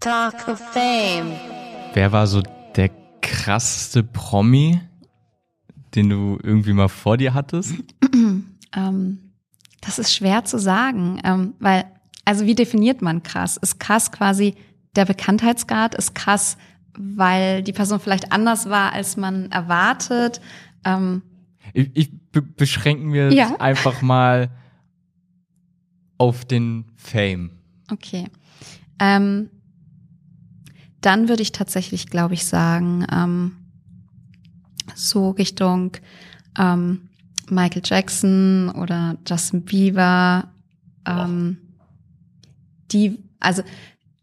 Talk of Fame. Wer war so der krasseste Promi, den du irgendwie mal vor dir hattest? Ähm, das ist schwer zu sagen, ähm, weil, also wie definiert man krass? Ist krass quasi der Bekanntheitsgrad? Ist krass, weil die Person vielleicht anders war, als man erwartet? Ähm, Ich, ich be beschränken wir Ja. einfach mal auf den Fame. Okay. Ähm, dann würde ich tatsächlich, glaube ich, sagen, ähm, so Richtung ähm, Michael Jackson oder Justin Bieber. Ähm, die, also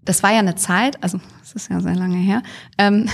das war ja eine Zeit, also das ist ja sehr lange her, ähm,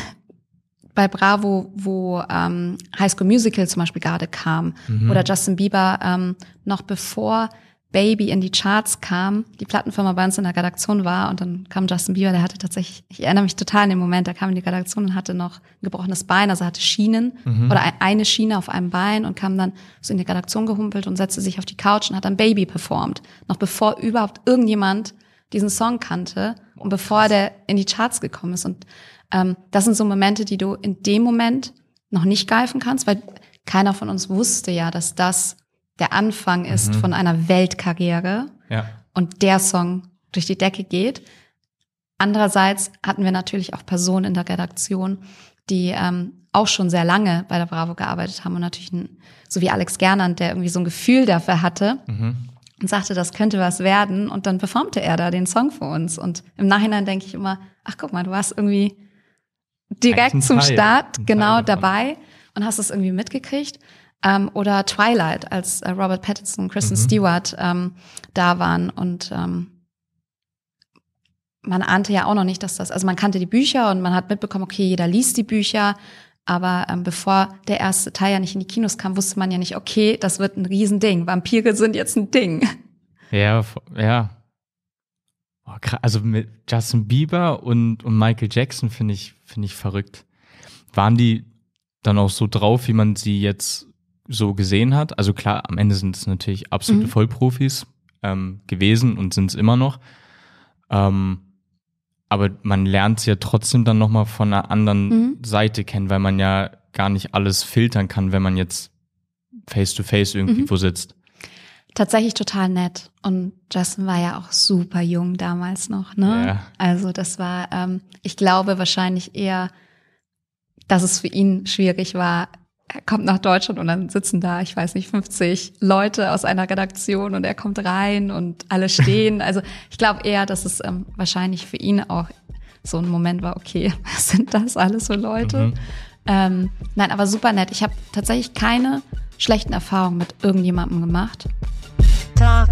bei Bravo, wo ähm, High School Musical zum Beispiel gerade kam Mhm. oder Justin Bieber ähm, noch bevor Baby in die Charts kam, die Plattenfirma bei uns in der Redaktion war und dann kam Justin Bieber, der hatte tatsächlich, ich erinnere mich total an den Moment, der kam in die Redaktion und hatte noch ein gebrochenes Bein, also hatte Schienen Mhm. oder ein- eine Schiene auf einem Bein und kam dann so in die Redaktion gehumpelt und setzte sich auf die Couch und hat dann Baby performt, noch bevor überhaupt irgendjemand diesen Song kannte und bevor der in die Charts gekommen ist und ähm, das sind so Momente, die du in dem Moment noch nicht greifen kannst, weil keiner von uns wusste ja, dass das der Anfang ist Mhm. von einer Weltkarriere Ja. und der Song durch die Decke geht. Andererseits hatten wir natürlich auch Personen in der Redaktion, die ähm, auch schon sehr lange bei der Bravo gearbeitet haben und natürlich ein, so wie Alex Gernand, der irgendwie so ein Gefühl dafür hatte Mhm. und sagte, das könnte was werden und dann performte er da den Song für uns und im Nachhinein denke ich immer, ach guck mal, du warst irgendwie direkt zum Teil, Start genau dabei und hast es irgendwie mitgekriegt. Ähm, oder Twilight, als äh, Robert Pattinson und Kristen Mhm. Stewart ähm, da waren und ähm, man ahnte ja auch noch nicht, dass das, also man kannte die Bücher und man hat mitbekommen, okay, jeder liest die Bücher, aber ähm, bevor der erste Teil ja nicht in die Kinos kam, wusste man ja nicht, okay, das wird ein Riesending. Vampire sind jetzt ein Ding. Ja, ja. Also mit Justin Bieber und, und Michael Jackson finde ich, finde ich verrückt. Waren die dann auch so drauf, wie man sie jetzt so gesehen hat? Also klar, am Ende sind es natürlich absolute Mhm. Vollprofis ähm, gewesen und sind es immer noch. Ähm, aber man lernt sie ja trotzdem dann nochmal von einer anderen Mhm. Seite kennen, weil man ja gar nicht alles filtern kann, wenn man jetzt face to face irgendwie Mhm. wo sitzt. Tatsächlich total nett. Und Justin war ja auch super jung damals noch, ne? Ja. Also das war, ähm, ich glaube wahrscheinlich eher, dass es für ihn schwierig war. Er kommt nach Deutschland und dann sitzen da, ich weiß nicht, 50 Leute aus einer Redaktion und er kommt rein und alle stehen. Also ich glaube eher, dass es ähm, wahrscheinlich für ihn auch so ein Moment war, okay, was sind das alles für Leute? Mhm. Ähm, nein, aber super nett. Ich habe tatsächlich keine schlechten Erfahrungen mit irgendjemandem gemacht. Talk.